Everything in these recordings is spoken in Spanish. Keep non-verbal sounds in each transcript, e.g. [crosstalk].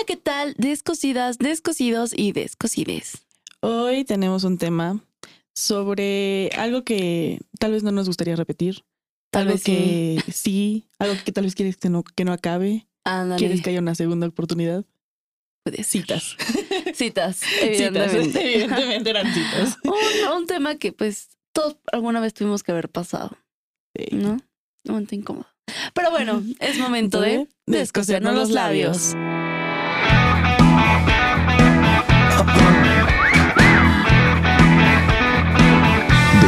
Hola, ¿qué tal? Descosidas, descosidos y descosides. Hoy tenemos un tema sobre algo que tal vez no nos gustaría repetir. Tal algo vez que sí. algo que tal vez quieres que no, que no acabe. Ándale. Quieres que haya una segunda oportunidad. Puede. Citas. [laughs] Citas, [laughs] Citas. evidentemente. Evidentemente eran citas. [laughs] un, un tema que pues todos alguna vez tuvimos que haber pasado, Sí. ¿no? Un momento incómodo. Pero bueno, es momento de De descosernos los labios.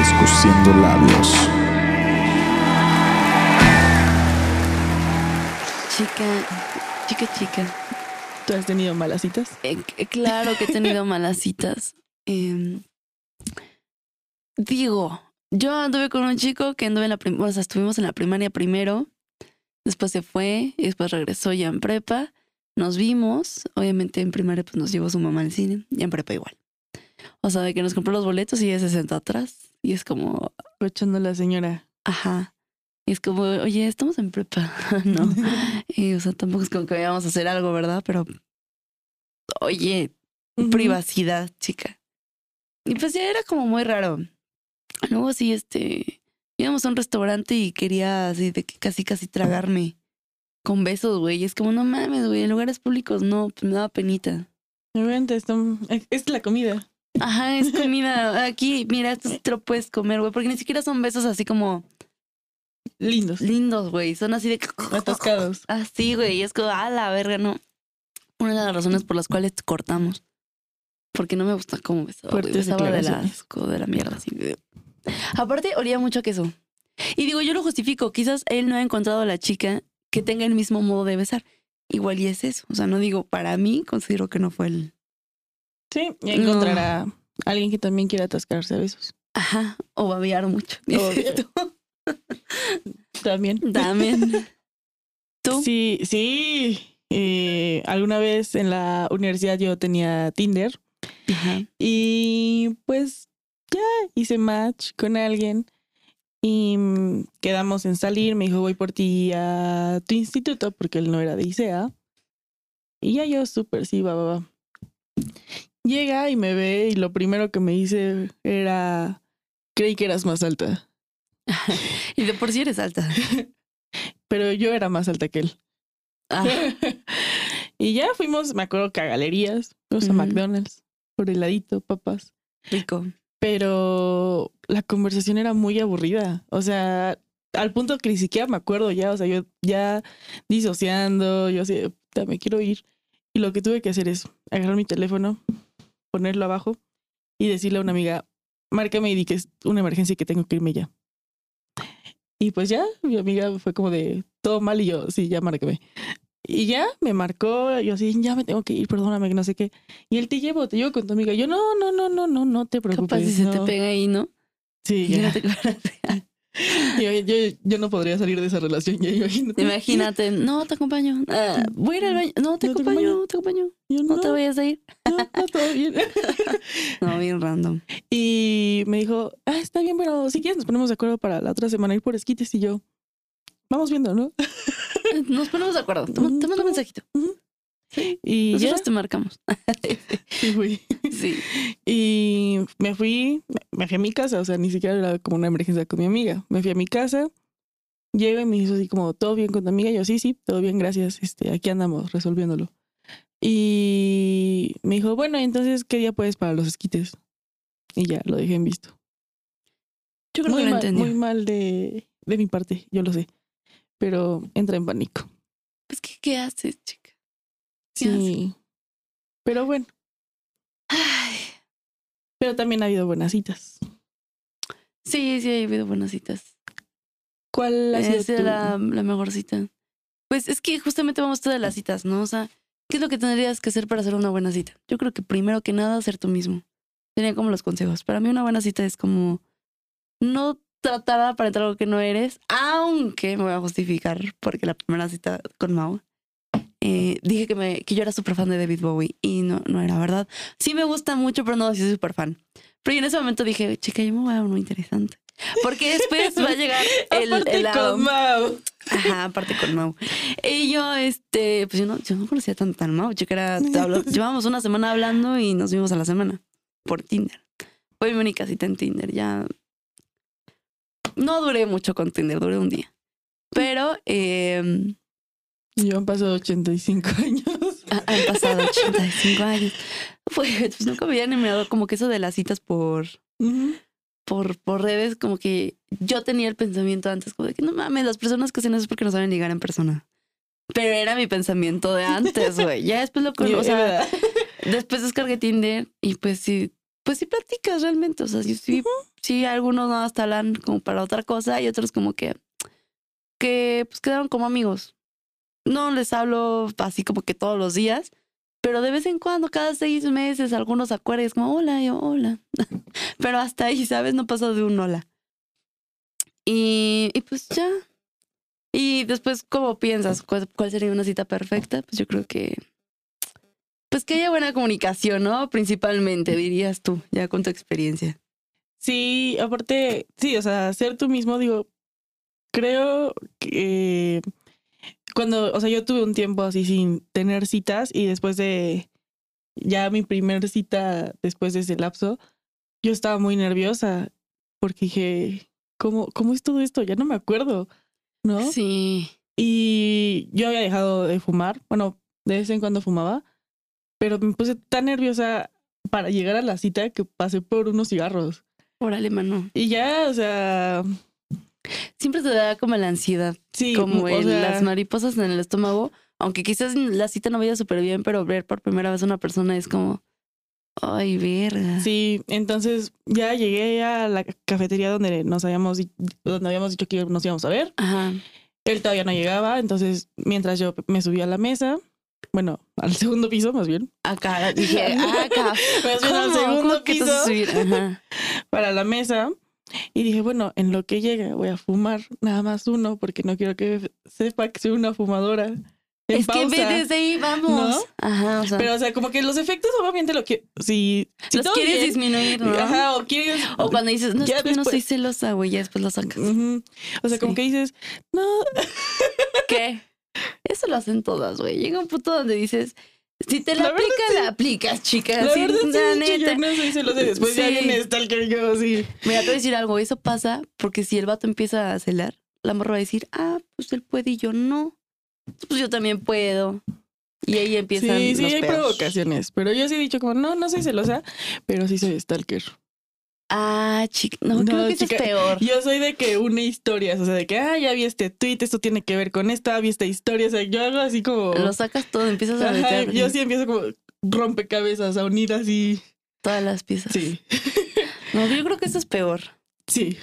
Descosiendo labios. Chica, chica, chica. ¿Tú has tenido malas citas? Eh, c- claro que he tenido [laughs] malas citas. Em, digo, yo anduve con un chico que anduve en la prim- o sea, estuvimos en la primaria primero, después se fue y después regresó ya en prepa. Nos vimos, obviamente en primaria pues nos llevó su mamá al cine y en prepa igual. O sea, de que nos compró los boletos y ella se sentó atrás y es como, Aprovechando la señora. ajá. Y es como, oye, estamos en prepa, [laughs] ¿no? [laughs] Y, o sea, tampoco es como que vayamos a hacer algo, ¿verdad? Pero, oye, privacidad, chica. Y pues ya era como muy raro. Luego sí, este, íbamos a un restaurante y quería así de que casi casi tragarme con besos, güey. Y es como, no mames, güey, en lugares públicos no, pues me daba penita. Obviamente, esto- es la comida. Ajá, es comida. Aquí, mira, esto te lo puedes comer, güey, porque ni siquiera son besos así como Lindos. lindos, güey. Son así de Atascados. Así, güey. Y es como, a la verga, no. Una de las razones por las cuales cortamos. Porque no me gusta cómo besaba. güey. Besaba del asco, de la mierda. Así. Aparte, olía mucho a queso. Y digo, yo lo justifico. Quizás él no ha encontrado a la chica que tenga el mismo modo de besar. Igual y es eso. O sea, no digo, para mí, considero que no fue el. Sí, y No. encontrará a alguien que también quiera atascarse a besos. Ajá. O babear mucho. [laughs] [laughs] tú. También. También. [laughs] ¿Tú? Sí, sí. Eh, alguna vez en la universidad yo tenía Tinder Ajá. y pues ya hice match con alguien y mm, quedamos en salir. Me dijo, voy por ti a tu instituto porque él no era de ICEA. Y ya yo súper, sí, va, va, va. Llega y me ve y lo primero que me dice era, creí que eras más alta, [laughs] Y de por sí eres alta. [laughs] pero yo era más alta que él. Ah, [laughs] y ya fuimos, me acuerdo que a galerías, fuimos a. McDonald's, por heladito, papas. rico. Pero la conversación era muy aburrida. O sea, al punto que ni siquiera me acuerdo ya. O sea, yo ya disociando, yo así, de, "Puta, me quiero ir. Y lo que tuve que hacer es agarrar mi teléfono, ponerlo abajo y decirle a una amiga, márcame y di que es una emergencia y que tengo que irme ya. Y pues ya, mi amiga fue como de todo mal y yo, sí, ya márcame. Y ya me marcó, yo así, ya me tengo que ir, perdóname, que no sé qué. Y él te llevo, te llevo con tu amiga. Yo, no, no, no, no, no, no te preocupes. Capaz si se te no". pega ahí, ¿no? Sí, ya. no te. [laughs] Yo, yo, yo no podría salir de esa relación, ya imagínate. Imagínate, no te acompaño. Ah, voy a ir al baño. No te No te acompaño, te acompaño. No te vayas a ir. no, no, todo bien. [laughs] No, bien random. Y me dijo, ah, está bien, pero si quieres nos ponemos de acuerdo para la otra semana ir por esquites y yo, vamos viendo, ¿no? Nos ponemos de acuerdo. Te, te mando un mensajito. Y ya, Nosotros te marcamos. [laughs] sí fui. Sí. Y me fui, me fui a mi casa, o sea, ni siquiera era como una emergencia con mi amiga. Me fui a mi casa, llego y me hizo así como, ¿todo bien con tu amiga? Y yo, sí, sí, todo bien, gracias, este, aquí andamos resolviéndolo. Y me dijo, bueno, entonces, ¿qué día puedes para los esquites? Y ya, lo dejé en visto. Yo creo muy que lo mal, entendí. muy mal de, de mi parte, yo lo sé. Pero entra en pánico. Pues, ¿qué, ¿qué haces, chica? ¿Qué Sí. Pero bueno, Ay, pero también ha habido buenas citas. sí, sí, ha habido buenas citas. ¿Cuál ha sido Esa es tu- la, la mejor cita. Pues es que justamente vamos todas las citas, ¿no? O sea, ¿qué es lo que tendrías que hacer para hacer una buena cita? Yo creo que primero que nada, ser tú mismo. Serían como los consejos. Para mí una buena cita es como no tratar de aparentar algo que no eres, aunque me voy a justificar porque la primera cita con Mau eh, dije que, me, que yo era súper fan de David Bowie y no, no era verdad. Sí me gusta mucho, pero no, soy súper fan. Pero en ese momento dije, chica, yo me voy a uno interesante. Porque después va a llegar [laughs] el, Aparte el con Mau. Ajá, aparte con Mau. Y yo, este, pues yo no, yo no conocía tan, tan Mau. Que era, [laughs] llevábamos una semana hablando y nos vimos a la semana por Tinder. Fue mi única cita en Tinder. Ya no duré mucho con Tinder, duré un día. Pero eh, Y yo han pasado 85 [laughs] años. ha- han pasado 85 años. Pues, pues nunca me había animado como que eso de las citas por, por, por redes, como que yo tenía el pensamiento antes, como de que no mames, las personas que hacen eso es porque no saben ligar en persona. Pero era mi pensamiento de antes, güey. Ya después lo [laughs] conozco. O sea, [laughs] después descargué Tinder y pues sí, pues sí platicas realmente. O sea, sí, sí, sí, algunos no hasta hablan como para otra cosa y otros como que, que pues quedaron como amigos. No les hablo así como que todos los días, pero de vez en cuando, cada seis meses, algunos es como, hola, yo, hola. [laughs] pero hasta ahí, ¿sabes? No pasó de un hola. Y, y pues ya. Y después, ¿cómo piensas? ¿Cuál, cuál sería una cita perfecta? Pues yo creo que pues que haya buena comunicación, ¿no? Principalmente, dirías tú, ya con tu experiencia. Sí, aparte, sí, o sea, ser tú mismo, digo, creo que cuando, o sea, yo tuve un tiempo así sin tener citas y después de ya mi primer cita, después de ese lapso, yo estaba muy nerviosa porque dije, ¿cómo, cómo es todo esto? Ya no me acuerdo, ¿no? Sí. Y yo había dejado de fumar, bueno, de vez en cuando fumaba, pero me puse tan nerviosa para llegar a la cita que pasé por unos cigarros. Órale, mano. Y ya, o sea, Siempre te da como la ansiedad, sí, como o el- sea, las mariposas en el estómago. Aunque quizás la cita no vaya súper bien, pero ver por primera vez a una persona es como, ay, verga. Sí, entonces ya llegué a la cafetería donde nos habíamos, donde habíamos dicho que nos íbamos a ver. Ajá. Él todavía no llegaba, entonces mientras yo me subí a la mesa, bueno, al [laughs] segundo piso más bien, Acá dije, [laughs] acá. más bien al segundo ¿Cómo que te piso [laughs] para la mesa. Y dije, bueno, en lo que llegue voy a fumar nada más uno porque no quiero que sepa que soy una fumadora. En Es que ve desde ahí, vamos. ¿No? Ajá, o sea, Pero, o sea, como que los efectos, obviamente, lo que. Si, si los quieres bien, disminuir, ¿no? Ajá, o quieres. O cuando dices, no, Ya yo no después- soy celosa, güey, ya después lo sacas. O sea, como que dices, no, ¿Qué? [laughs] Eso lo hacen todas, güey. Llega un punto donde dices, si te la, La aplicas, sí. la aplicas, chica. la Sí, verdad, sí, la hecho, neta. no soy celosa. y Después ya Sí. viene Stalker, yo así. Mira, te voy a decir algo. Eso pasa porque si el vato empieza a celar, la morra va a decir, ah, pues él puede y yo no. Pues yo también puedo. Y ahí empiezan Sí, sí, los hay pedos. provocaciones. Pero yo sí he dicho, como, no, no soy celosa, pero sí soy Stalker. Ah, chica. No, No, creo que eso chica, es peor. Yo soy de que une historias, o sea, de que, ah, ya vi este tweet, esto tiene que ver con esta, vi esta historia, o sea, yo hago así como... Lo sacas todo, empiezas a Ajá, meter yo sí empiezo como rompecabezas a unir así. todas las piezas. Sí, [laughs] No, yo creo que eso es peor. sí.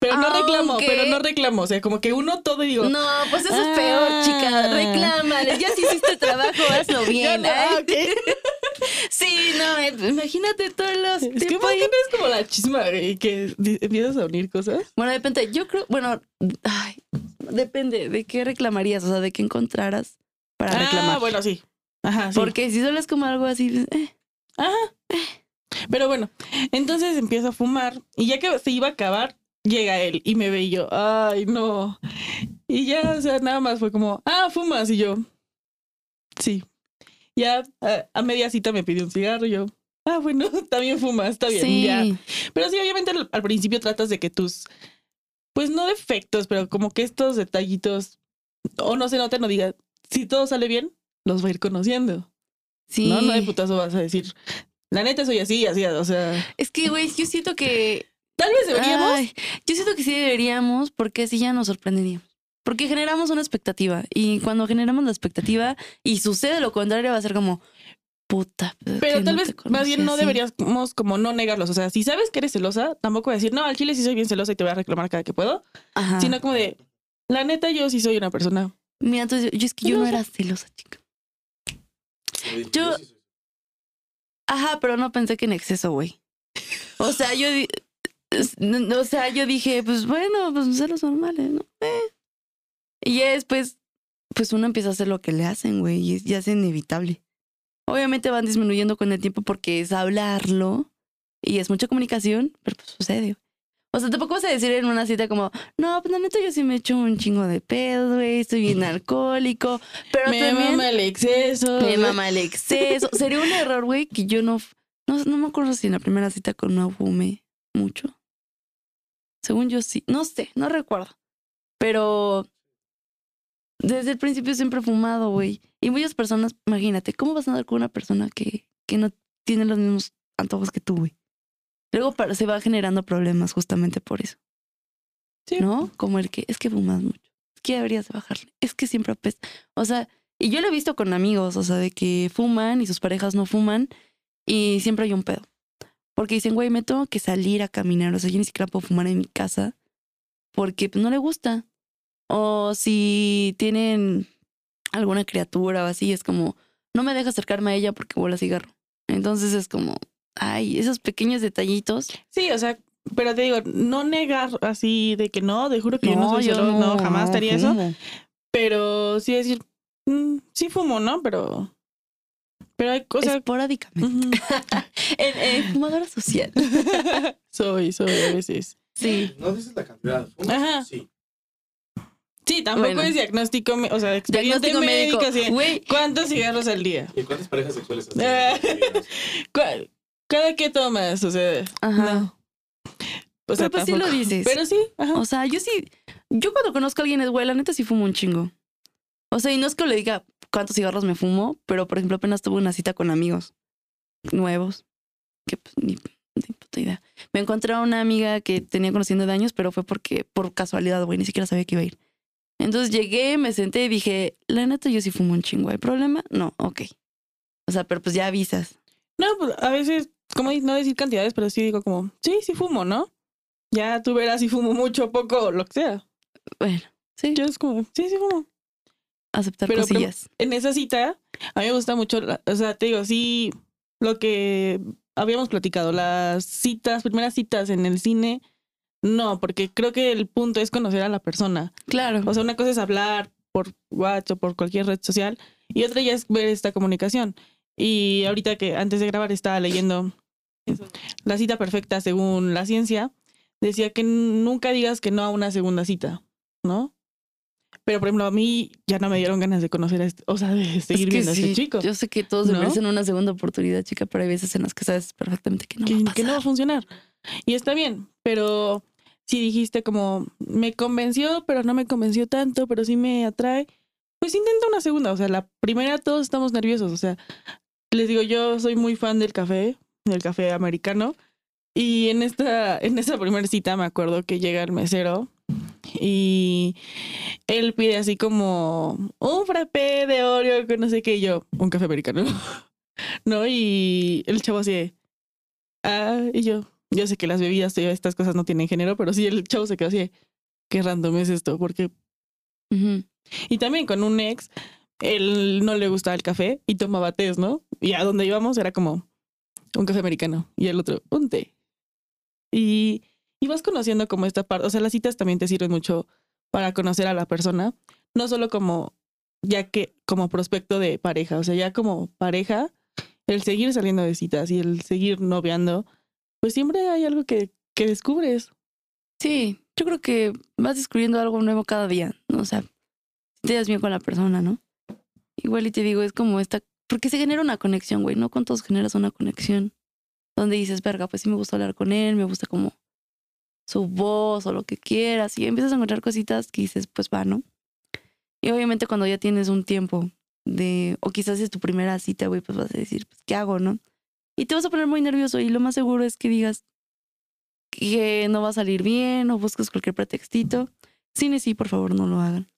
Pero no reclamo, Aunque- pero no reclamo, o sea, como que uno todo y digo... No, pues eso Ah. es peor, chica. Reclámale. Ya si hiciste el trabajo, hazlo [laughs] bien. no, ¿eh? [laughs] ah. Sí, no, eh, imagínate todos los Es que tipos ¿por ahí. qué no es como la chisma, güey, que empiezas a unir cosas? Bueno, depende. Yo creo, bueno, ay, depende de qué reclamarías, o sea, de qué encontraras para reclamar. Ah, bueno, sí. Ajá, sí. Porque si solo es como algo así, eh, Ajá. Pero bueno, entonces empiezo a fumar y ya que se iba a acabar, llega él y me ve y yo, ay, no. Y ya, o sea, nada más fue como, ah, fumas y yo, sí. Ya a, a media cita me pidió un cigarro y yo, ah, bueno, [laughs] también fumas, está bien, sí. ya. Pero sí, obviamente al, al principio tratas de que tus, pues no defectos, pero como que estos detallitos, o no se noten, no diga, si todo sale bien, los va a ir conociendo. Sí. No, no de putazo vas a decir, la neta soy así, así, o sea, Es que, güey, yo siento que. Tal vez deberíamos. Ay, yo siento que sí deberíamos, porque así ya nos sorprenderíamos. Porque generamos una expectativa. Y cuando generamos la expectativa y sucede lo contrario, va a ser como. Puta. pero tal no vez más bien no así". deberíamos como no negarlos. O sea, si sabes que eres celosa, tampoco voy a decir, no, al chile sí soy bien celosa y te voy a reclamar cada que puedo. Ajá. Sino como de, la neta, yo sí soy una persona. Mira, entonces yo, yo es que yo no era celosa, chica. Yo- Ajá, pero no pensé que en exceso, güey. O sea, yo o sea, yo dije, pues bueno, pues celos normales, ¿no? Eh. Y ya después, pues uno empieza a hacer lo que le hacen, güey, y es- ya es inevitable. Obviamente van disminuyendo con el tiempo porque es hablarlo y es mucha comunicación, pero pues sucede. O sea, tampoco vas a decir en una cita como, no, pues la neta yo sí me echo un chingo de pedo, güey, estoy bien [laughs] alcohólico. Pero me también mama el exceso. me mama el exceso. Sería un error, güey, que yo no, no. No me acuerdo si en la primera cita con no fumé mucho. Según yo sí. No sé, no recuerdo. Pero desde el principio siempre he fumado, güey. Y muchas personas, imagínate, ¿cómo vas a andar con una persona que, que no tiene los mismos antojos que tú, güey? Luego para- se va generando problemas justamente por eso. Sí. ¿No? Como el que es que fumas mucho. Es que deberías de bajarle. Es que siempre apesta. O sea, y yo lo he visto con amigos, o sea, de que fuman y sus parejas no fuman y siempre hay un pedo. Porque dicen, güey, me tengo que salir a caminar. O sea, yo ni siquiera puedo fumar en mi casa porque pues, no le gusta. O si tienen alguna criatura o así, es como, no me deja acercarme a ella porque huele a cigarro. Entonces es como, ay, esos pequeños detallitos. Sí, o sea, pero te digo, no negar así de que no, te juro que yo no soy celoso, no, jamás estaría eso. Pero sí decir, mm, sí fumo, ¿no? Pero. Pero hay cosas. Esporádicamente. [laughs] En, en fumadora social. [laughs] soy, soy a veces. Sí. No dices la cantidad. ¿fumas? Ajá. Sí. Sí, tampoco Bueno. es diagnóstico, me- o sea, Diagnóstico médico. médico. ¿Cuántos cigarros al día? ¿Y cuántas parejas sexuales has tenido? [laughs] ¿Cuál- ¿Cada qué tomas? O sea, Ajá. no. O sea, Pero pues sí lo dices. Pero sí, ajá. O sea, yo sí, yo cuando conozco a alguien es güey, la neta sí fumo un chingo. O sea, y no es que le diga cuántos cigarros me fumo, pero por ejemplo apenas tuve una cita con amigos nuevos, que pues ni, ni puta idea. Me encontré a una amiga que tenía conociendo de años, pero fue porque, por casualidad, güey, ni siquiera sabía que iba a ir. Entonces llegué, me senté y dije, la neta yo sí fumo un chingo, ¿hay problema? No, ok. O sea, pero pues ya avisas. No, pues a veces, como no decir cantidades, pero sí digo como, sí, sí fumo, ¿no? Ya tú verás si fumo mucho, poco, lo que sea. Bueno, sí, Yo es como, sí, sí fumo. Aceptar pero- cosillas. En esa cita, a mí me gusta mucho, la- o sea, te digo, sí, lo que habíamos platicado, las citas, primeras citas en el cine, no, porque creo que el punto es conocer a la persona. Claro. O sea, una cosa es hablar por WhatsApp o por cualquier red social y otra ya es ver esta comunicación. Y ahorita que antes de grabar estaba leyendo la cita perfecta según la ciencia, decía que nunca digas que no a una segunda cita, ¿no? Pero por ejemplo, a mí ya no me dieron ganas de conocer a este, o sea, de seguir Es que viendo a sí, este chico. Yo sé que todos ¿No? merecen una segunda oportunidad, chica, pero hay veces en las que sabes perfectamente que no que, va a que no va a pasar. funcionar. Y está bien, pero si dijiste como, me convenció, pero no me convenció tanto, pero sí me atrae, pues intenta una segunda. O sea, la primera todos estamos nerviosos. O sea, les digo, yo soy muy fan del café, del café americano. Y en esta, en esa primera cita me acuerdo que llega el mesero y él pide así como un frappé de Oreo con no sé qué y yo, un café americano. [laughs] ¿No? Y el chavo así de, ah, y yo, yo sé que las bebidas y estas cosas no tienen género, pero sí el chavo se quedó así de, qué random es esto, porque... Y también con un ex, él no le gustaba el café y tomaba tés, ¿no? Y a donde íbamos era como un café americano y el otro, un té. Y, y vas conociendo como esta parte, o sea, las citas también te sirven mucho para conocer a la persona, no solo como, ya que como prospecto de pareja, o sea, ya como pareja, el seguir saliendo de citas y el seguir noviando, pues siempre hay algo que, que descubres. Sí, yo creo que vas descubriendo algo nuevo cada día, ¿no? O sea, te das bien con la persona, ¿no? Igual y te digo, es como esta, porque se genera una conexión, güey, no con todos generas una conexión donde dices, verga, pues sí me gusta hablar con él, me gusta como su voz o lo que quieras, y empiezas a encontrar cositas que dices, pues va, ¿no? Y obviamente cuando ya tienes un tiempo de, o quizás es tu primera cita, güey, pues vas a decir, pues, ¿qué hago, no? Y te vas a poner muy nervioso y lo más seguro es que digas que no va a salir bien o buscas cualquier pretextito. Cine sí, por favor, no lo hagan.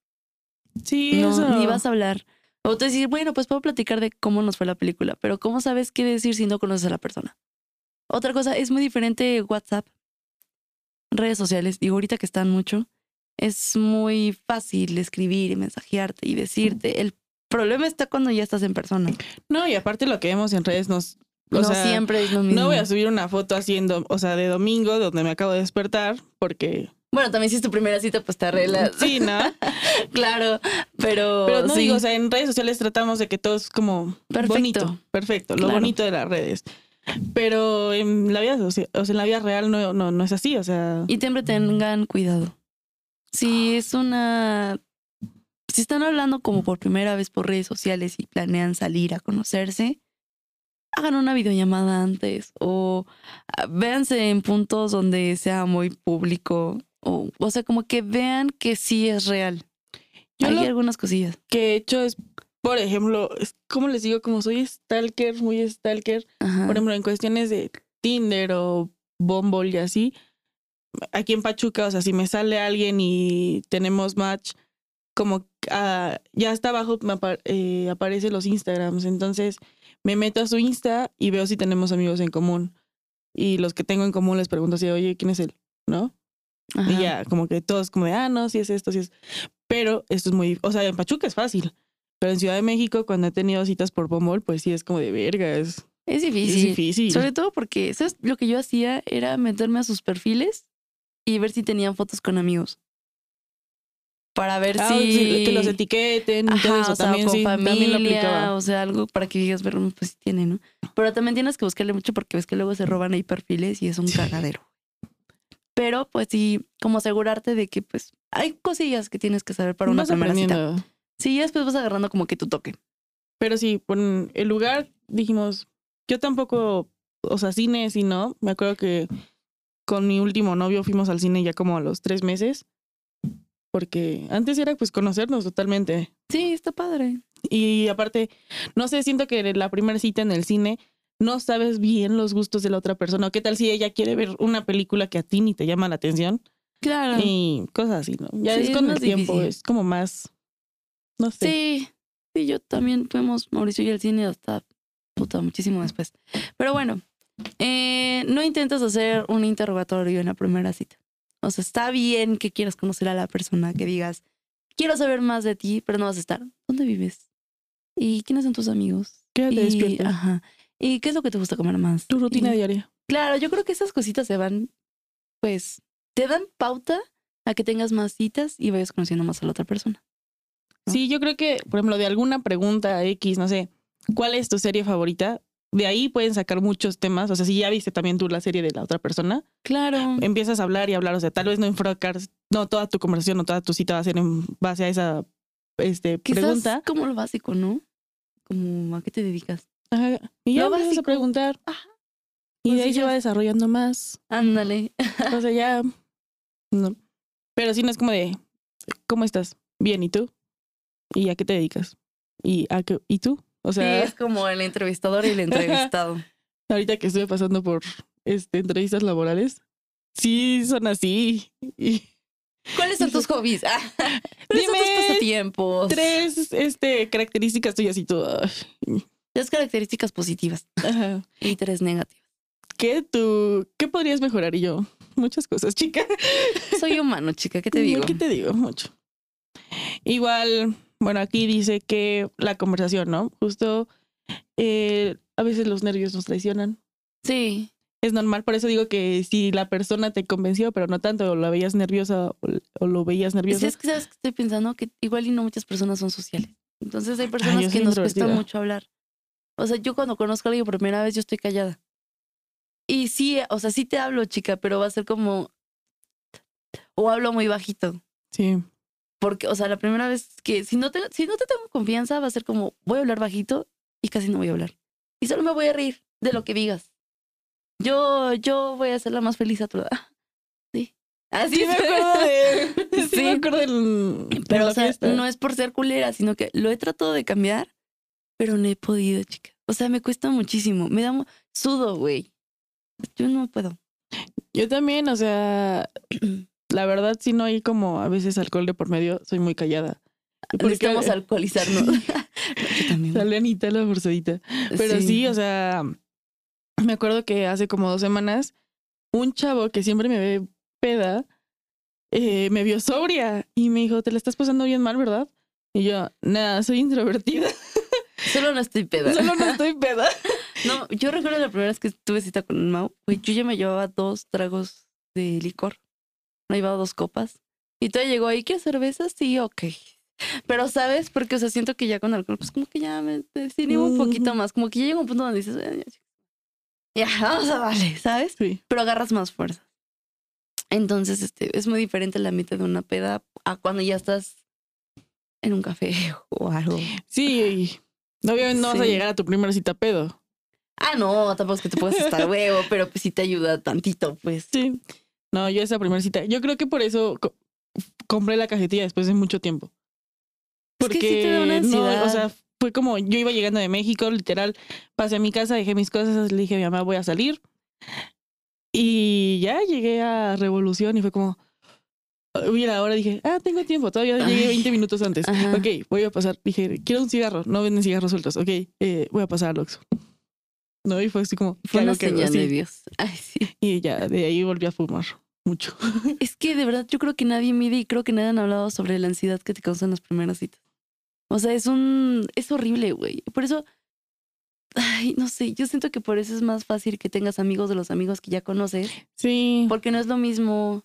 Sí, No, eso. ni vas a hablar. O te decir, bueno, pues puedo platicar de cómo nos fue la película, pero ¿cómo sabes qué decir si no conoces a la persona? Otra cosa, es muy diferente WhatsApp, redes sociales, digo, ahorita que están mucho, es muy fácil escribir y mensajearte y decirte. El problema está cuando ya estás en persona. No, y aparte lo que vemos en redes nos... O no sea, siempre es lo mismo. No voy a subir una foto haciendo, o sea, de domingo, donde me acabo de despertar, porque Bueno, también si es tu primera cita, pues te arreglas. sí, ¿no? [laughs] claro, pero, Pero no sí. digo, o sea, en redes sociales tratamos de que todo es como Perfecto. bonito, perfecto, lo Claro. bonito de las redes. Pero en la vida, o sea, en la vida real no, no, no es así, o sea. Y siempre tengan cuidado. Si es una. Si están hablando como por primera vez por redes sociales y planean salir a conocerse, hagan una videollamada antes o ah, véanse en puntos donde sea muy público. O, o sea, como que vean que sí es real. Yo Hay algunas cosillas. que he hecho es, por ejemplo, como les digo, como soy stalker, muy stalker, Ajá. por ejemplo, en cuestiones de Tinder o Bumble y así, aquí en Pachuca, o sea, si me sale alguien y tenemos match, como ah, ya hasta abajo me apa- eh, aparecen los Instagrams, entonces me meto a su Insta y veo si tenemos amigos en común. Y los que tengo en común les pregunto así, oye, ¿quién es él? ¿No? Ajá. Y ya, como que todos como de, ah, no, sí es esto, sí es. Pero esto es muy, o sea, en Pachuca es fácil. Pero en Ciudad de México, cuando he tenido citas por Bumble, pues sí es como de verga, es, Es es difícil. difícil. Sobre todo porque, ¿sabes? Lo que yo hacía era meterme a sus perfiles y ver si tenían fotos con amigos. Para ver Ah, si. sí, que los etiqueten y todo eso o sea, también con sí, también lo familia, aplicaba. o sea, algo para que digas, ver, pues sí tiene, ¿no? Pero también tienes que buscarle mucho porque ves que luego se roban ahí perfiles y es un Sí. cagadero. Pero pues sí, como asegurarte de que pues hay cosillas que tienes que saber para una Vas primera cita. Sí, ya después vas agarrando como que tu toque. Pero sí, por el lugar dijimos, yo tampoco, o sea, cine, sí, no. Me acuerdo que con mi último novio fuimos al cine ya como a los tres meses. Porque antes era pues conocernos totalmente. Sí, está padre. Y aparte, no sé, siento que la primera cita en el cine no sabes bien los gustos de la otra persona. ¿O qué tal si ella quiere ver una película que a ti ni te llama la atención? Claro. Y cosas así, ¿no? Ya Sí, es es con el tiempo, difícil. es como más, no sé. Sí, sí, yo también fuimos Mauricio y el cine hasta puta, muchísimo después. Pero bueno, eh, no intentes hacer un interrogatorio en la primera cita. O sea, está bien que quieras conocer a la persona, que digas, quiero saber más de ti, pero no vas a estar. ¿Dónde vives? ¿Y quiénes son tus amigos? Quédate y, despierta. Ajá. ¿Y qué es lo que te gusta comer más? Tu rutina Y- diaria. Claro, yo creo que esas cositas se van, pues, te dan pauta a que tengas más citas y vayas conociendo más a la otra persona. ¿No? Sí, yo creo que, por ejemplo, de alguna pregunta X, no sé, ¿cuál es tu serie favorita? De ahí pueden sacar muchos temas. O sea, si ya viste también tú la serie de la otra persona, Claro. empiezas a hablar y hablar. O sea, tal vez no enfocar, no toda tu conversación o toda tu cita va a ser en base a esa este, Quizás pregunta. como lo básico, ¿no? Como a qué te dedicas. Ajá, Y ya empiezas a preguntar. Ajá. Y de ahí se Cosillas. va desarrollando más. Ándale. O sea, ya. No. Pero sí no es como de, ¿cómo estás? Bien, ¿y tú? ¿Y a qué te dedicas? ¿Y, a qué, ¿y tú? O Sí, sea, es como el entrevistador y el entrevistado. [laughs] ahorita que estuve pasando por este, entrevistas laborales, sí son así. Y [laughs] ¿Cuáles son tus hobbies? [laughs] ¿Cuáles son tus Dime pasatiempos? tres este, características tuyas y tú. Tres características positivas ajá. y tres negativas. ¿Qué tú, qué podrías mejorar? Y yo, muchas cosas, chica. Soy humano, chica, ¿qué te digo? ¿Qué te digo? Mucho. Igual, bueno, aquí dice que la conversación, ¿no? Justo eh, a veces los nervios nos traicionan. Sí, Es normal, por eso digo que si la persona te convenció, pero no tanto, o la veías nerviosa o, o lo veías nervioso. Es que sabes que estoy pensando que igual y no muchas personas son sociales. Entonces hay personas que nos cuesta mucho hablar. O sea, yo cuando conozco a alguien por primera vez, yo estoy callada. Y sí, o sea, sí te hablo, chica, pero va a ser como. O hablo muy bajito. Sí. Porque, o sea, la primera vez que. Si no te, si no te tengo confianza, va a ser como. Voy a hablar bajito y casi no voy a hablar. Y solo me voy a reír de lo que digas. Yo, yo voy a ser la más feliz a tu lado. Sí. Así Sí me acuerdo de. [laughs] Sí, me acuerdo del. Pero, o sea, fiesta. no es por ser culera, sino que lo he tratado de cambiar, pero no he podido, chica. O sea, me cuesta muchísimo. Me da sudo, güey. Yo no puedo. Yo también, o sea, [clears throat] la verdad, si no hay como a veces alcohol de por medio, soy muy callada. Porque Necesitamos [laughs] alcoholizarnos. [laughs] Yo también. Sale Anita la forzadita. Pero sí. o sea, me acuerdo que hace como dos semanas, un chavo que siempre me ve peda, eh, me vio sobria y me dijo, te la estás pasando bien mal, ¿verdad? Y yo, nada, soy introvertida, [laughs] Solo no estoy peda. solo no estoy peda. No, yo recuerdo la primera vez que tuve cita con Mau, güey, yo ya me llevaba dos tragos de licor. Me llevaba dos copas. Y todo llegó ahí, ¿quieres cerveza? Sí, ok. Pero, ¿sabes? Porque, o sea, siento que ya con alcohol, pues como que ya me desinhibo un poquito más. Como que ya llega un punto donde dices, "Ay, ya, chica". ya, [laughs] vamos a darle, ¿sabes? Sí. Pero agarras más fuerza. Entonces, este, es muy diferente la mitad de una peda a cuando ya estás en un café [laughs] o algo. Sí. Obviamente no vas a llegar a tu primera cita pedo. Ah, no, tampoco es que te puedas estar huevo, pero pues sí te ayuda tantito, pues. Sí. No, yo esa primera cita. Yo creo que por eso co- compré la cajetilla después de mucho tiempo. Es que sí te da una no, o sea, fue como yo iba llegando de México, literal, pasé a mi casa, dejé mis cosas, le dije a mi mamá, voy a salir. Y ya llegué a Revolución y fue como, mira, ahora dije, ah, tengo tiempo, todavía llegué Ay. 20 minutos antes. Ajá. Ok, voy a pasar. Dije, quiero un cigarro, no venden cigarros sueltos. Ok, eh, voy a pasar al Oxxo. No, y fue así como, ¿qué Fue una señal de Sí. Dios. Ay, sí. Y ya, de ahí volví a fumar mucho. [laughs] Es que de verdad yo creo que nadie mide y creo que nadie han hablado sobre la ansiedad que te causan las primeras citas. O sea, es un... es horrible, güey. Por eso... Ay, no sé, yo siento que por eso es más fácil que tengas amigos de los amigos que ya conoces, Sí. porque no es lo mismo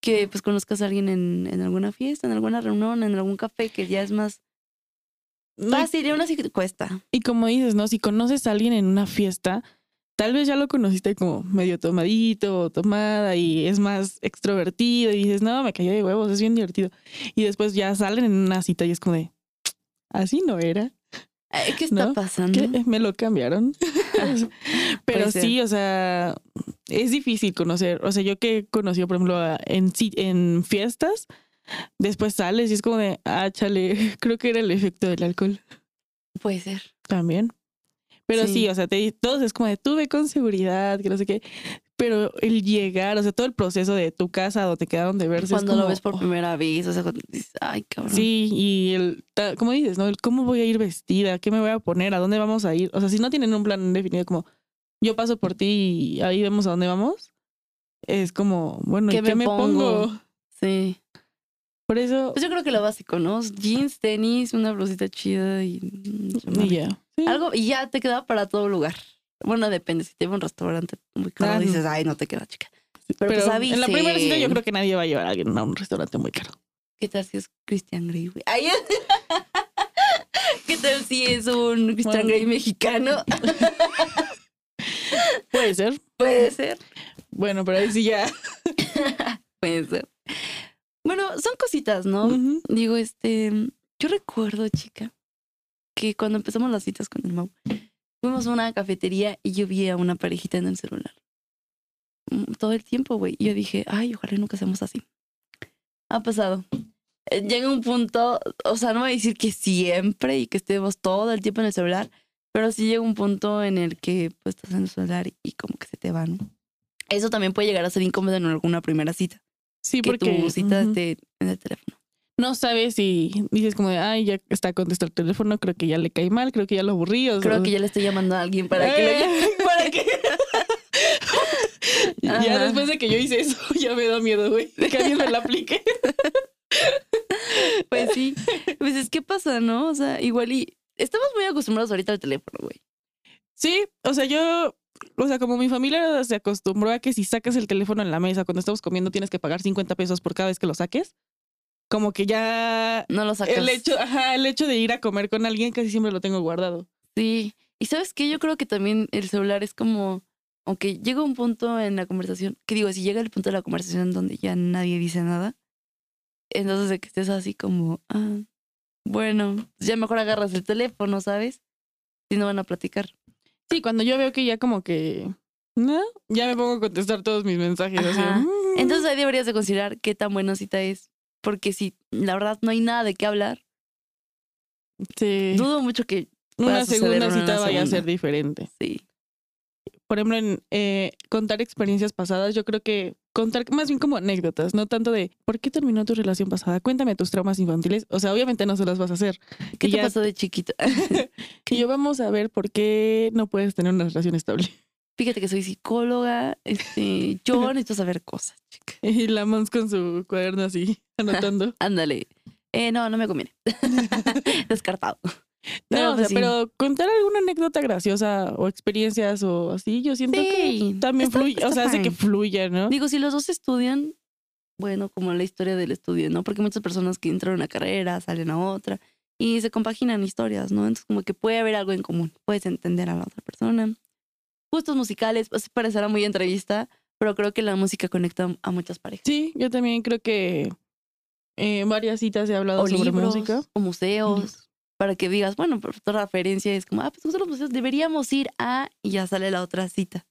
que pues conozcas a alguien en, en alguna fiesta, en alguna reunión, en algún café, que ya es más fácil y aún así cuesta. Y como dices, ¿no? Si conoces a alguien en una fiesta, tal vez ya lo conociste como medio tomadito o tomada y es más extrovertido y dices, no, me cayó de huevos, es bien divertido. Y después ya salen en una cita y es como de, así no era, ¿Qué está ¿No? pasando? ¿qué? Me lo cambiaron. [laughs] Pero sí, o sea, es difícil conocer. O sea, yo que he conocido, por ejemplo, en, en fiestas, después sales y es como de, ah, chale, [laughs] creo que era el efecto del alcohol. Puede ser. También. Pero sí, Sí. o sea, te, todos es como de tuve con seguridad, que no sé qué. Pero el llegar, o sea, todo el proceso de tu casa donde quedaron de verse. es Cuando lo ves por oh, primera vez, o sea, cuando dices, ay, cabrón. Sí, y el, como dices, ¿no? El cómo voy a ir vestida, qué me voy a poner, a dónde vamos a ir. O sea, si no tienen un plan definido como yo paso por ti y ahí vemos a dónde vamos, es como, bueno, ¿y ¿Qué me pongo? pongo? Sí. Por eso, Pues yo creo que lo básico, ¿no? Jeans, tenis, una blusita chida y... y ya. Sí. Algo, y ya te queda para todo lugar. Bueno, depende. Si te va a un restaurante muy caro, Ah, dices, ay, no te queda, chica. Pero, pues en la primera cita yo creo que nadie va a llevar a alguien a un restaurante muy caro. ¿Qué tal si es Christian Grey, güey? [laughs] ¿Qué tal si es un Christian Bueno. Grey mexicano? [laughs] Puede ser. Puede ser. Bueno, pero ahí sí ya. [laughs] Puede ser. Bueno, son cositas, ¿no? Digo, este, yo recuerdo, chica, que cuando empezamos las citas con el Mau, fuimos a una cafetería y yo vi a una parejita en el celular. Mm, Todo el tiempo, güey. Y yo dije, ay, ojalá nunca seamos así. Ha pasado. Eh, Llega un punto, o sea, no voy a decir que siempre y que estemos todo el tiempo en el celular, pero sí llega un punto en el que pues estás en el celular y como que se te va, ¿no? Eso también puede llegar a ser incómodo en alguna primera cita. Sí, que porque tu cita ujú. esté en el teléfono. No sabes si dices como de, ay, ya está contestando el teléfono, creo que ya le cae mal, creo que ya lo aburrí. o Creo sea, que ya le estoy llamando a alguien para que lo Eh, llame. [laughs] ¿Para qué? [laughs] ya después de que yo hice eso, [laughs] ya me da miedo, güey, de que alguien me la aplique. Pues sí. Pues es que pasa, ¿no? O sea, igual y estamos muy acostumbrados ahorita al teléfono, güey. Sí, o sea, yo, o sea, como mi familia se acostumbró a que si sacas el teléfono en la mesa cuando estamos comiendo tienes que pagar 50 pesos por cada vez que lo saques. Como que ya No lo sacas. el hecho, ajá, el hecho de ir a comer con alguien casi siempre lo tengo guardado. Sí. Y sabes qué, yo creo que también el celular es como, aunque llega un punto en la conversación, que digo, si llega el punto de la conversación donde ya nadie dice nada, entonces de que estés así como, ah, bueno, ya mejor agarras el teléfono, ¿sabes? Si no van a platicar. Sí, cuando yo veo que ya como que, no, ya me pongo a contestar todos mis mensajes. así, mm. Entonces ahí deberías de considerar qué tan buena cita es. Porque si la verdad no hay nada de qué hablar, Sí. dudo mucho que una segunda una cita vaya a ser diferente. sí. Por ejemplo, en eh, contar experiencias pasadas, yo creo que contar más bien como anécdotas, no tanto de ¿por qué terminó tu relación pasada? Cuéntame tus traumas infantiles. O sea, obviamente no se las vas a hacer. ¿Qué Y te ya- pasó de chiquito? [laughs] Que yo vamos a ver por qué no puedes tener una relación estable. Fíjate que soy psicóloga, este, [laughs] yo necesito saber cosas, chica. [laughs] Y la Mons con su cuaderno así, [laughs] anotando. Ándale. Eh, no, no me conviene. Descartado. No, No, o pues sea, sí. pero contar alguna anécdota graciosa o experiencias o así, yo siento que también está- fluye, o sea, hace que fine. fluya, ¿no? Digo, si los dos estudian, bueno, como la historia del estudio, ¿no? Porque muchas personas que entran a una carrera salen a otra y se compaginan historias, ¿no? Entonces, como que puede haber algo en común. Puedes entender a la otra persona. Gustos musicales, pues parecerá muy entrevista, pero creo que la música conecta a muchas parejas. Sí, yo también creo que eh, varias citas he hablado O sobre libros, música. o museos, para que digas, bueno, por otra referencia es como, ah, pues gustan los museos, deberíamos ir a, y ya sale la otra cita,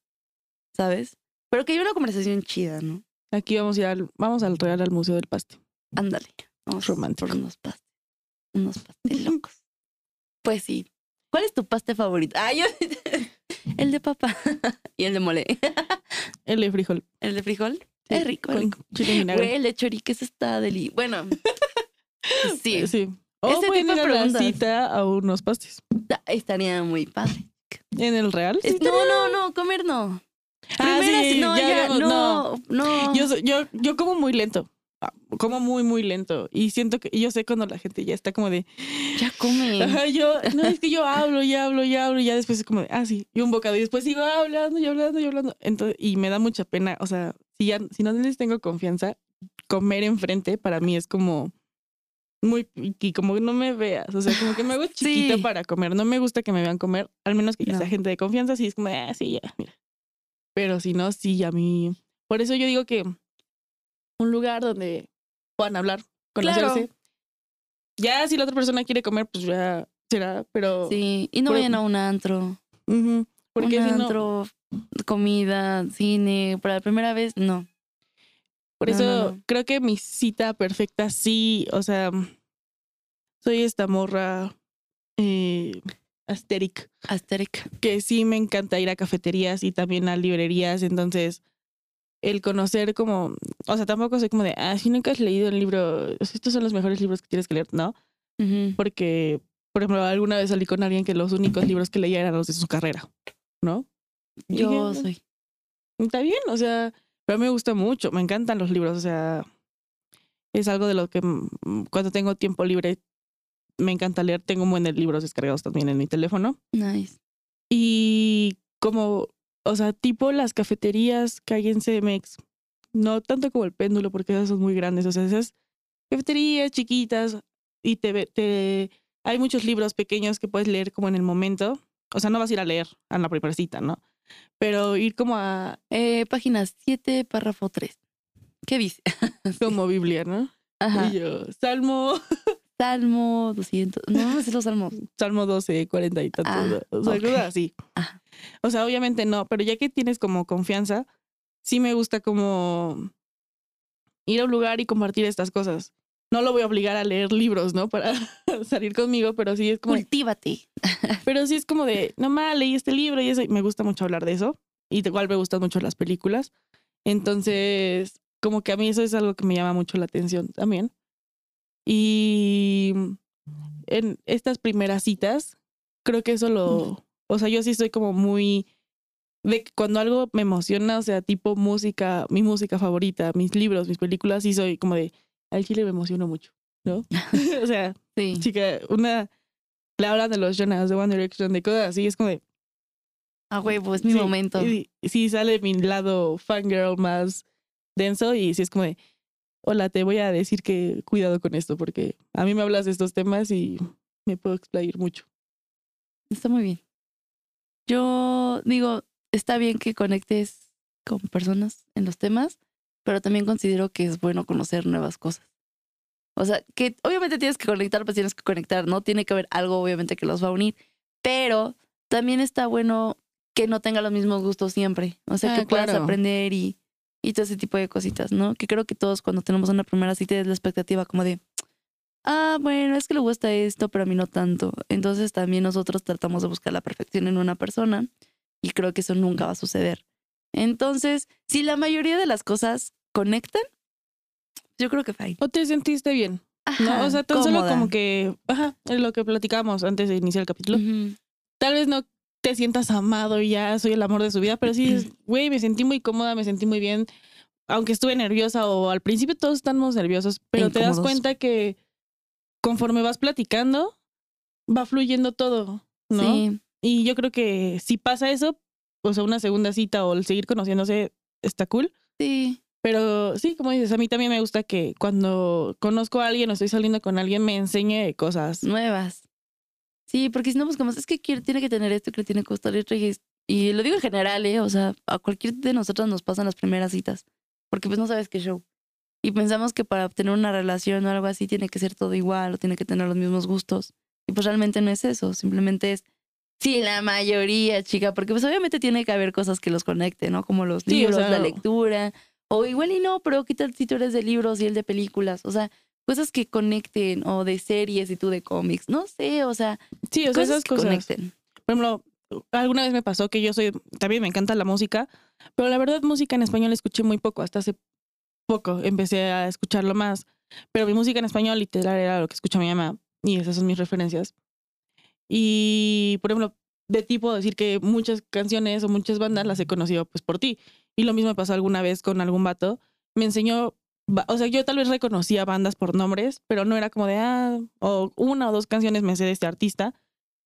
¿sabes? Pero que hay una conversación chida, ¿no? Aquí vamos a ir al, vamos al Real al Museo del Paste. Ándale. Vamos Romántico. por unos pastes. Unos pastes locos. Pues sí. ¿Cuál es tu paste favorito? Ah, yo. [laughs] [laughs] el de papa. [laughs] y el de mole. [laughs] El de frijol. el de frijol. Sí, es rico. con chile. Güey, el de choriques está deli. Bueno. [laughs] sí. Sí. O Ese pueden tipo ir de a la preguntas. cita a unos pastes. está- Estaría muy padre. ¿En el Real? Es- no, no, no, comer no. Ah, Primero sí, no, ya ya, habíamos- no, no. Yo, yo, yo como muy lento. Ah, Como muy, muy lento. Y siento que y yo sé cuando la gente ya está como de. Ya come. Ajá, yo, no, es que yo hablo, y hablo, y hablo, y ya después es como de, ah, sí, y un bocado, y después sigo hablando, y hablando, y hablando. Entonces, y me da mucha pena, o sea, si ya, si no les tengo confianza, comer enfrente para mí es como muy piqui, como que no me veas, o sea, como que me hago [laughs] chiquita Sí. para comer, no me gusta que me vean comer, al menos que No. sea gente de confianza, sí es como, de, ah, sí, ya, mira. Pero si no, sí, a mí, por eso yo digo que un lugar donde puedan hablar, Claro. conocerse. Ya si la otra persona quiere comer, pues ya será, pero Sí, y no vayan a un antro. Porque un si no, antro, comida, cine, para la primera vez, no. por no, eso no, no. creo que mi cita perfecta sí, o sea, soy esta morra eh, asteric, Asteric. que sí me encanta ir a cafeterías y también a librerías, entonces el conocer como, o sea, tampoco soy como de, ah, si nunca has leído el libro, estos son los mejores libros que tienes que leer, ¿no? Porque, por ejemplo, alguna vez salí con alguien que los únicos libros que leía eran los de su carrera, ¿no? Y Yo dije, soy. Está bien, o sea, pero me gusta mucho, me encantan los libros, o sea, es algo de lo que mm, cuando tengo tiempo libre me encanta leer, tengo un buen de libros descargados también en mi teléfono. Nice. Y como, o sea, tipo las cafeterías que hay en CMX, no tanto como el péndulo, porque esas son muy grandes, o sea, esas cafeterías chiquitas y te, te hay muchos libros pequeños que puedes leer como en el momento. O sea, no vas a ir a leer a la primera cita, ¿no? Pero ir como a, Eh, página 7, párrafo 3. ¿Qué dice? [laughs] como Biblia, ¿no? Ajá. Y yo, Salmo, [laughs] Salmo 200. No, no sé los salmos. Salmo 12, 40 y tanto. Ah, o sea, ok. cosas así. Ajá. O sea, obviamente no, pero ya que tienes como confianza, sí me gusta como ir a un lugar y compartir estas cosas. No lo voy a obligar a leer libros, ¿no? Para [laughs] salir conmigo, pero sí es como, Cultívate. [laughs] pero sí es como de, no más, leí este libro y eso, y me gusta mucho hablar de eso. Y igual me gustan mucho las películas. Entonces, como que a mí eso es algo que me llama mucho la atención también. Y en estas primeras citas, creo que eso lo, o sea, yo sí soy como muy de que cuando algo me emociona, o sea, tipo música, mi música favorita, mis libros, mis películas, sí soy como de, al chile me emociono mucho, ¿no? [laughs] [laughs] o sea, Sí. chica, una, le hablan de los Jonas, de One Direction, de cosas así, es como de, A huevo, es mi sí, momento. y sí sale mi lado fangirl más denso y sí es como de, hola, te voy a decir que cuidado con esto porque a mí me hablas de estos temas y me puedo explayar mucho. Está muy bien. Yo digo, está bien que conectes con personas en los temas, pero también considero que es bueno conocer nuevas cosas. O sea, que obviamente tienes que conectar, pues tienes que conectar, ¿no? Tiene que haber algo, obviamente, que los va a unir, pero también está bueno que no tenga los mismos gustos siempre. O sea, Ah, que puedas claro. aprender y, y todo ese tipo de cositas, ¿no? Que creo que todos cuando tenemos una primera cita es la expectativa como de, ah, bueno, es que le gusta esto, pero a mí no tanto. Entonces también nosotros tratamos de buscar la perfección en una persona y creo que eso nunca va a suceder. Entonces, si la mayoría de las cosas conectan, yo creo que fine. ¿O te sentiste bien? Ajá, ¿no? O sea, tan solo como que, ajá, es lo que platicábamos antes de iniciar el capítulo. Tal vez no te sientas amado y ya soy el amor de su vida, pero sí [clears throat] güey, me sentí muy cómoda, me sentí muy bien, aunque estuve nerviosa o al principio todos estamos nerviosos, pero te das cuenta que conforme vas platicando, va fluyendo todo, ¿no? Sí, Y yo creo que si pasa eso, o sea, una segunda cita o el seguir conociéndose está cool. sí. Pero sí, como dices, a mí también me gusta que cuando conozco a alguien o estoy saliendo con alguien me enseñe cosas. nuevas. Sí, porque si no buscamos, es que quiere, tiene que tener esto, que le tiene que gustar y otro, y es, Y lo digo en general, ¿eh? O sea, a cualquier de nosotros nos pasan las primeras citas. Porque pues no sabes qué show. Y pensamos que para tener una relación o algo así tiene que ser todo igual o tiene que tener los mismos gustos. Y pues realmente no es eso. Simplemente es, sí, la mayoría, chica. Porque pues obviamente tiene que haber cosas que los conecten, ¿no? Como los Sí, o libros, sea, la lectura. O igual y no, pero qué tal si tú eres de libros y él de películas. O sea, cosas que conecten o de series y tú de cómics. No sé, o sea, Sí, o sea, cosas esas que cosas. conecten. Por ejemplo, alguna vez me pasó que yo soy, también me encanta la música, pero la verdad música en español escuché muy poco, hasta hace poco empecé a escucharlo más, pero mi música en español literal era lo que escucha mi mamá y esas son mis referencias. Y, por ejemplo, de tipo decir que muchas canciones o muchas bandas las he conocido pues por ti. Y lo mismo me pasó alguna vez con algún vato. Me enseñó, o sea, yo tal vez reconocía bandas por nombres, pero no era como de, ah, o una o dos canciones me sé de este artista.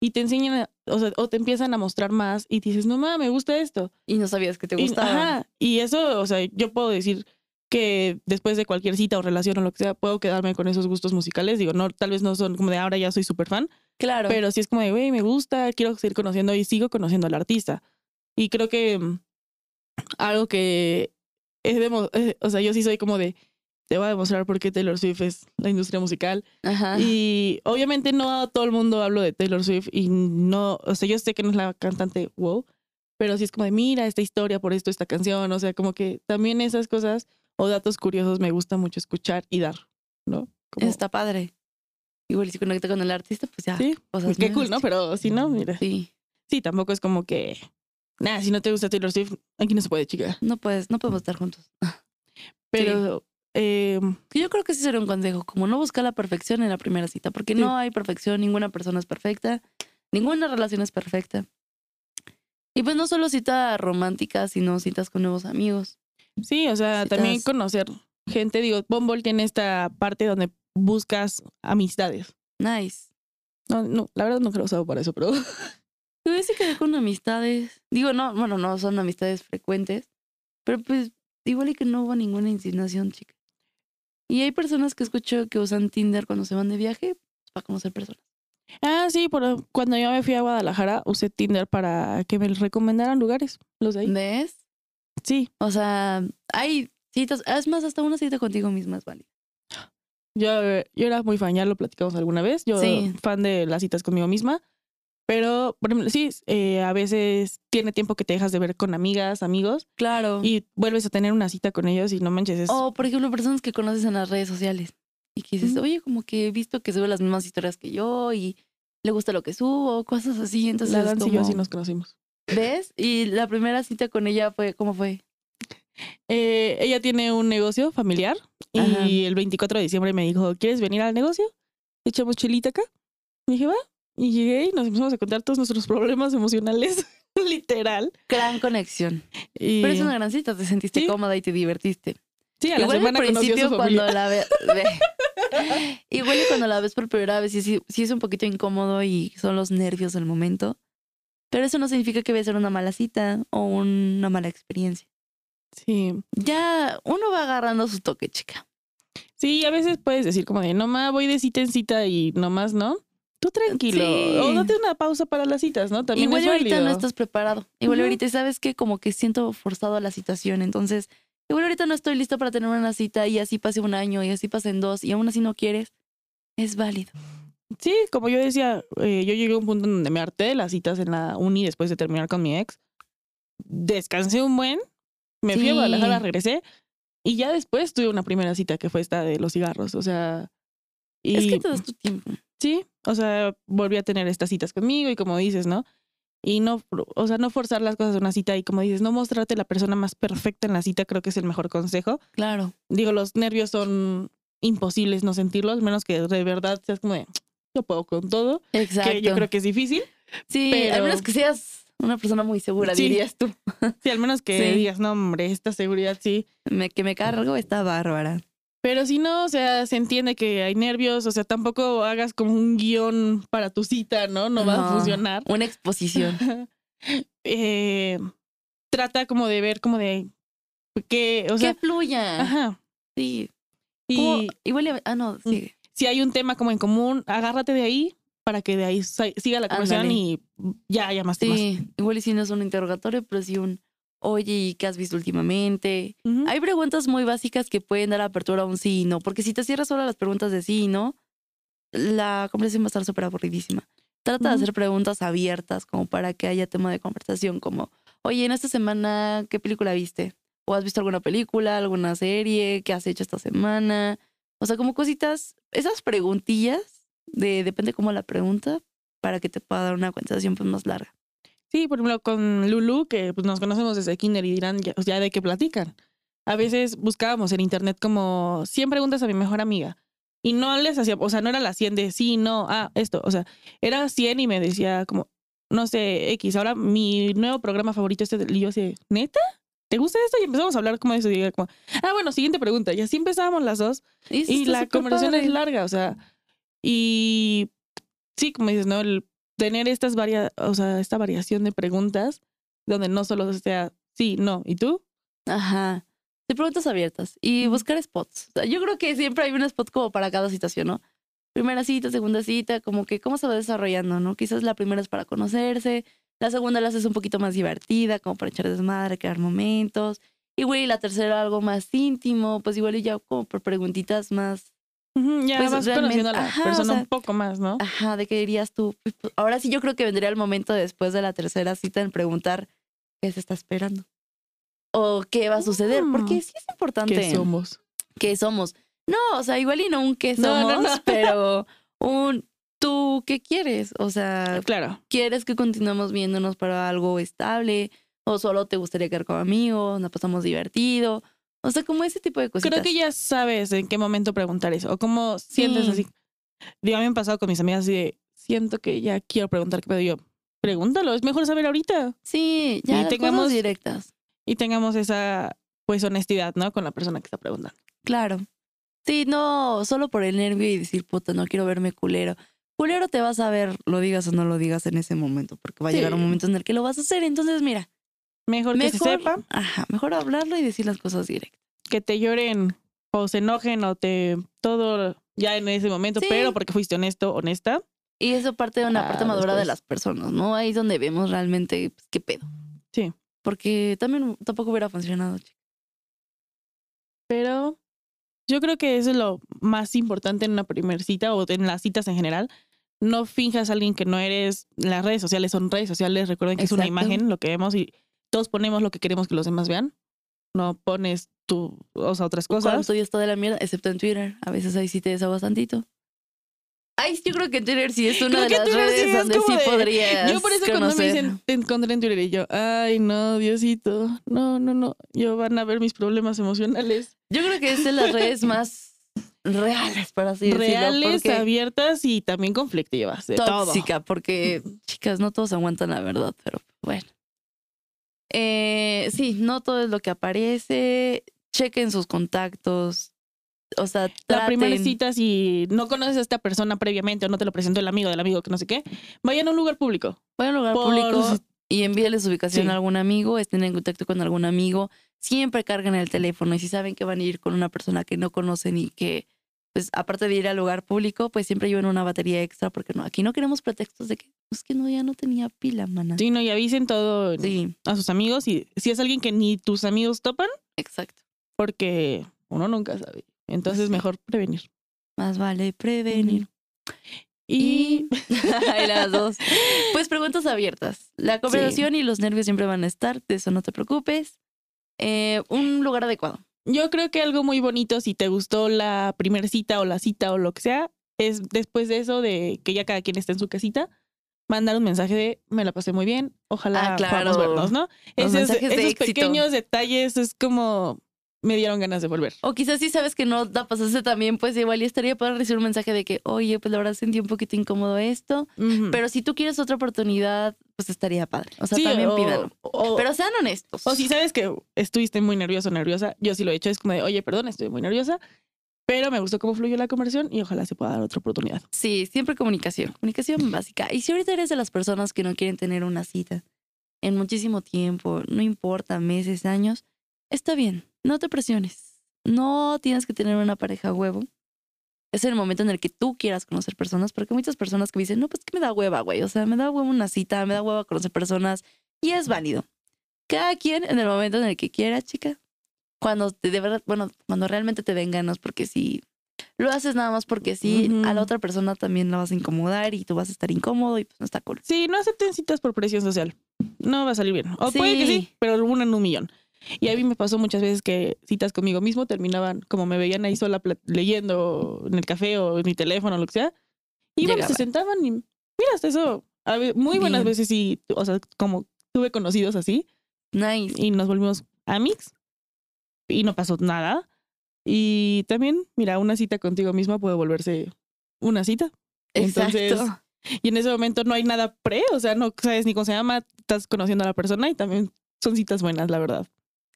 Y te enseñan, o sea, o te empiezan a mostrar más y dices, no mames, me gusta esto. Y no sabías que te Y, gustaba. ajá, y eso, o sea, yo puedo decir que después de cualquier cita o relación o lo que sea, puedo quedarme con esos gustos musicales. Digo, no, tal vez no son como de ahora ya soy súper fan, Claro. pero sí es como de, güey, me gusta, quiero seguir conociendo y sigo conociendo al artista. Y creo que mm, algo que es demo- eh, o sea, yo sí soy como de, te voy a demostrar por qué Taylor Swift es la industria musical. Ajá. Y obviamente no a todo el mundo hablo de Taylor Swift y no, o sea, yo sé que no es la cantante wow, pero sí es como de, mira esta historia por esto, esta canción, o sea, como que también esas cosas o datos curiosos me gusta mucho escuchar y dar, ¿no? Como- Está padre. Igual si conecta con el artista, pues ya. Sí, cosas qué cool, ¿no? Pero si no, mira, Sí. sí, tampoco es como que, nada, si no te gusta Taylor Swift, aquí no se puede, chica. No puedes, no podemos estar juntos. [laughs] Pero, eh, Yo creo que sí sería un consejo, como no buscar la perfección en la primera cita, porque Sí. no hay perfección, ninguna persona es perfecta, ninguna relación es perfecta. Y pues no solo citas románticas, sino citas con nuevos amigos. Sí, o sea, también conocer gente, digo, Bumble tiene esta parte donde buscas amistades. Nice. No, no, la verdad no creo usado para eso, pero Yo sí quedé con amistades. Digo, no, bueno, no son amistades frecuentes, pero pues igual y que no hubo ninguna insinuación, chica. Y hay personas que escucho que usan Tinder cuando se van de viaje pues, para conocer personas. Ah, sí, por, cuando yo me fui a Guadalajara usé Tinder para que me recomendaran lugares, los de ahí. ¿Ves? Sí, O sea, hay citas, es más, hasta una cita contigo misma es válida. yo, eh, yo era muy fan, ya lo platicamos alguna vez, yo Sí. fan de las citas conmigo misma, pero por ejemplo, sí, eh, a veces tiene tiempo que te dejas de ver con amigas, amigos, Claro. y vuelves a tener una cita con ellos y no manches, es... O, por ejemplo, personas que conoces en las redes sociales y que dices, oye, como que he visto que sube las mismas historias que yo y le gusta lo que subo, cosas así. Entonces, la es Dancy y yo como, así nos conocimos. ¿Ves? Y la primera cita con ella fue, ¿cómo fue? Eh, ella tiene un negocio familiar y el 24 de diciembre me dijo, ¿quieres venir al negocio? Echamos chelita acá. Y dije, va. Y llegué y nos empezamos a contar todos nuestros problemas emocionales, [laughs] literal. Gran conexión. Y Pero es una gran cita, te sentiste Sí. cómoda y te divertiste. sí, a la Igual semana al principio su cuando la [laughs] ve- Igual y cuando la ves por primera vez sí, sí, sí es un poquito incómodo y son los nervios del momento. Pero eso no significa que vaya a ser una mala cita o una mala experiencia. Sí. Ya uno va agarrando su toque, chica. Sí, a veces puedes decir como de, no más voy de cita en cita y nomás no. Tú tranquilo. Sí. O date una pausa para las citas, ¿no? También Igual es ahorita válido. no estás preparado. Igual Ujú. ahorita sabes que como que siento forzado a la situación. Entonces, igual ahorita no estoy listo para tener una cita y así pase un año y así pasen dos y aún así no quieres. Es válido. Sí, como yo decía, eh, yo llegué a un punto en donde me harté de las citas en la uni después de terminar con mi ex. Descansé un buen, me fui a. Guadalajara, regresé y ya después tuve una primera cita que fue esta de los cigarros. O sea, y Es que te das tu tiempo. sí, o sea, volví a tener estas citas conmigo y como dices, ¿no? Y no, o sea, no forzar las cosas de una cita y como dices, no mostrarte la persona más perfecta en la cita, creo que es el mejor consejo. Claro. Digo, los nervios son imposibles no sentirlos, al menos que de verdad seas como de, yo puedo con todo Exacto. que yo creo que es difícil. sí, pero- al menos que seas una persona muy segura, Sí. dirías tú. [laughs] Sí, al menos que Sí. digas, no, hombre, esta seguridad sí. Me, que me cargo está bárbara. Pero si no, o sea, se entiende que hay nervios, o sea, tampoco hagas como un guion para tu cita, ¿no? No va a funcionar. Una exposición. [laughs] Eh, trata como de ver como de que, o sea, que fluya. ajá. Sí. Y igual, ah, no, Mm. Si hay un tema como en común, agárrate de ahí para que de ahí siga la conversación Ándale. y ya haya más temas. Sí, igual y si no es un interrogatorio, pero sí un, oye, ¿y qué has visto últimamente? Hay preguntas muy básicas que pueden dar apertura a un sí y no, porque si te cierras solo a las preguntas de sí y no, la conversación va a estar súper aburridísima. Trata de hacer preguntas abiertas como para que haya tema de conversación, como, oye, en esta semana, ¿qué película viste? ¿O has visto alguna película, alguna serie? ¿Qué has hecho esta semana? O sea, como cositas, esas preguntillas, de, depende cómo la pregunta, para que te pueda dar una conversación pues, más larga. Sí, por ejemplo, con Lulu, que pues, nos conocemos desde kinder y dirán ya, de qué platican. A veces buscábamos en internet como 100 preguntas a mi mejor amiga. Y no les hacía, o sea, no era la 100 de sí, no, ah, esto. O sea, era 100 y me decía como, no sé, X, ahora mi nuevo programa favorito este del- y yo así, ¿neta? ¿Te gusta esto? Y empezamos a hablar como eso. Y como, ah, bueno, siguiente pregunta. Y así empezábamos las dos. Y la conversación es larga, o sea, y sí, como dices, ¿no? El tener estas varias, o sea, esta variación de preguntas donde no solo sea sí, no, ¿y tú? Ajá. De preguntas abiertas y buscar spots. O sea, yo creo que siempre hay un spot como para cada situación, ¿no? Primera cita, segunda cita, como que cómo se va desarrollando, ¿no? Quizás la primera es para conocerse, la segunda la haces un poquito más divertida, como para echar desmadre, crear momentos. Igual y la tercera algo más íntimo, pues igual y ya como por preguntitas más, ya Pues, vas conociendo a la ajá, o persona sea, un poco más, ¿no? ajá, de qué dirías tú. Pues, pues, ahora sí yo creo que vendría el momento después de la tercera cita en preguntar qué se está esperando. O qué va a suceder, porque Mm. sí es importante. ¿Qué somos? qué somos. No, o sea, igual y no un qué No, somos, no, no. pero un tú qué quieres. O sea, Claro. ¿quieres que continuemos viéndonos para algo estable? ¿O solo te gustaría quedar como amigos? ¿Nos pasamos divertido? O sea, como ese tipo de cositas. Creo que ya sabes en qué momento preguntar eso o cómo sientes Sí. así. Digo, a mí me han pasado con mis amigas así de, siento que ya quiero preguntar qué pedo yo. Pregúntalo, es mejor saber ahorita. Sí, ya y las tengamos- cosas directas. Y tengamos esa, pues, honestidad, ¿no? Con la persona que está preguntando. Claro. Sí, no, solo por el nervio y decir, puta, no quiero verme culero. Culero te vas a ver, lo digas o no lo digas en ese momento, porque va a llegar un momento en el que lo vas a hacer. Entonces, mira, Mejor, que se sepa, ajá, mejor hablarlo y decir las cosas directas. que te lloren o se enojen o te todo ya en ese momento, Sí. pero porque fuiste honesto, honesta. Y eso parte de una Ah, parte madura de las personas, ¿no? Ahí es donde vemos realmente pues, qué pedo. Sí. Porque también tampoco hubiera funcionado. chica. Pero yo creo que eso es lo más importante en una primer cita o en las citas en general. No finjas a alguien que no eres. Las redes sociales son redes sociales. Recuerden que es una Exacto. imagen lo que vemos y todos ponemos lo que queremos que los demás vean. No pones tú, o sea, otras Cuando cosas. todo está de la mierda, excepto en Twitter. A veces ahí sí te desahogas tantito. Ay, yo creo que Twitter sí es una Creo de las Twitter sí redes es donde sí de- podrías Yo por eso cuando me conocer. dicen te encontré en Twitter y yo, ay no, Diosito, no, no, no, yo van a ver mis problemas emocionales. Yo creo que es de las redes [laughs] más reales, para así decirlo. Reales, abiertas y también conflictivas. De todo. tóxica, porque [laughs] chicas, no todos aguantan la verdad, pero bueno. Eh, sí, no todo es lo que aparece. Chequen sus contactos. O sea, La traten. primera cita, si no conoces a esta persona previamente o no te lo presentó el amigo del amigo que no sé qué, vayan a un lugar público. Vayan a un lugar Por- público y envíenles su ubicación Sí. a algún amigo, estén en contacto con algún amigo. Siempre carguen el teléfono y si saben que van a ir con una persona que no conocen y que, pues, aparte de ir al lugar público, pues siempre lleven una batería extra porque no, aquí no queremos pretextos de que es que no, ya no tenía pila, mana. Sí, no, y avisen todo Sí, a sus amigos. Y si es alguien que ni tus amigos topan, exacto. porque uno nunca sabe. Entonces, Sí. mejor prevenir. Más vale prevenir. Y Y [laughs] las dos. Pues preguntas abiertas. La conversación y los nervios siempre van a estar, de eso no te preocupes. Eh, un lugar adecuado. Yo creo que algo muy bonito, si te gustó la primera cita o la cita o lo que sea, es después de eso, de que ya cada quien está en su casita, mandar un mensaje de me la pasé muy bien, ojalá Ah, claro. podamos vernos, ¿no? Los Esos, de pequeños detalles es como me dieron ganas de volver. O quizás si sabes que no la pasaste también, pues igual y estaría para recibir un mensaje de que, oye, pues la verdad sentí un poquito incómodo esto. Pero si tú quieres otra oportunidad, pues estaría padre. O sea, Sí, también o- pídalo. O, Pero sean honestos. o si sabes que estuviste muy nervioso o nerviosa, yo sí lo he hecho, es como de, oye, perdón, estoy muy nerviosa, pero me gustó cómo fluyó la conversación y ojalá se pueda dar otra oportunidad. Sí, siempre comunicación. Comunicación básica. Y si ahorita eres de las personas que no quieren tener una cita en muchísimo tiempo, no importa, meses, años, está bien. No te presiones. No tienes que tener una pareja a huevo. es el momento en el que tú quieras conocer personas, porque hay muchas personas que me dicen, no, pues que me da hueva, güey. O sea, me da hueva una cita, me da hueva conocer personas y es válido. Cada quien en el momento en el que quiera, chica. Cuando te, de verdad, bueno, cuando realmente te den ganas, porque si lo haces nada más porque sí, a la otra persona también la vas a incomodar y tú vas a estar incómodo y pues no está cool. Sí, no acepten citas por presión social. No va a salir bien. O puede que sí, Sí. pero una en un millón. Y a mí me pasó muchas veces que citas conmigo mismo terminaban como me veían ahí sola leyendo en el café o en mi teléfono o lo que sea. Iban, Llegaban. se sentaban y mira, hasta eso. a muy buenas Bien. veces sí, o sea, como tuve conocidos así Nice. y nos volvimos amigos y no pasó nada. Y también, mira, una cita contigo misma puede volverse una cita. Entonces, Exacto. Y en ese momento no hay nada pre, o sea, no sabes ni cómo se llama, estás conociendo a la persona y también son citas buenas, la verdad.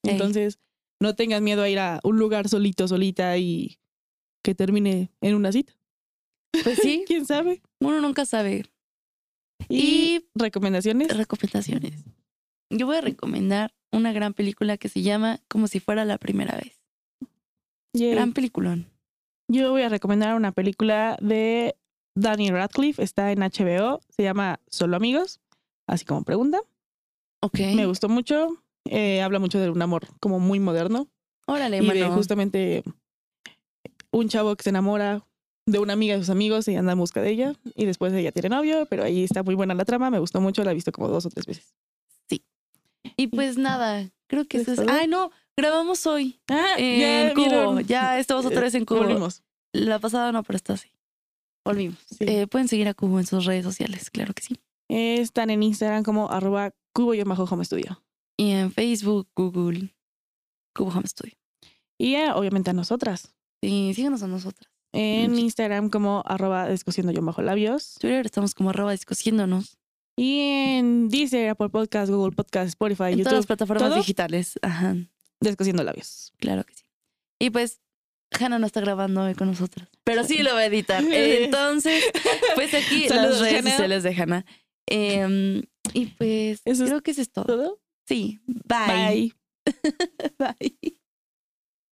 Ey. Entonces, no tengas miedo a ir a un lugar solito, solita y que termine en una cita. Pues sí, [laughs] ¿Quién sabe? uno nunca sabe. Y, Y recomendaciones. recomendaciones. Yo voy a recomendar una gran película que se llama Como si fuera la primera vez. Gran peliculón. Yo voy a recomendar una película de Daniel Radcliffe, está en HBO, se llama Solo Amigos, así como pregunta. Ok. Me gustó mucho, eh, habla mucho de un amor como muy moderno. Órale, y de justamente un chavo que se enamora de una amiga de sus amigos y anda en busca de ella y después ella tiene novio, pero ahí está muy buena la trama, me gustó mucho, la he visto como dos o tres veces. Y pues nada, creo que ¿Es eso es. Ay, no, grabamos hoy Ah, en Cubo. vieron. Ya estamos otra vez en Cubo. Volvimos. La pasada no, pero está así. Volvimos. Sí. Eh, pueden seguir a Cubo en sus redes sociales, claro que sí. Están en Instagram como arroba cubo y home studio. Y en Facebook, Google, Cubo Home Studio. Y eh, obviamente a nosotras. Y síganos a nosotras. En. Instagram como arroba discutiendo yo bajo labios. Twitter estamos como arroba discutiéndonos. Y en Deezer, Apple Podcast, Google Podcast, Spotify, En todas las YouTube, plataformas ¿todo? digitales. Ajá, discutiendo labios. claro que sí. Y pues, Hanna no está grabando hoy con nosotros. Pero sí lo va a editar. [laughs] Entonces, pues aquí [laughs] Saludos, las redes Hanna. sociales de Hanna. Em, y pues, Eso es creo que eso es todo. ¿Todo? Sí, bye. Bye. [laughs] bye.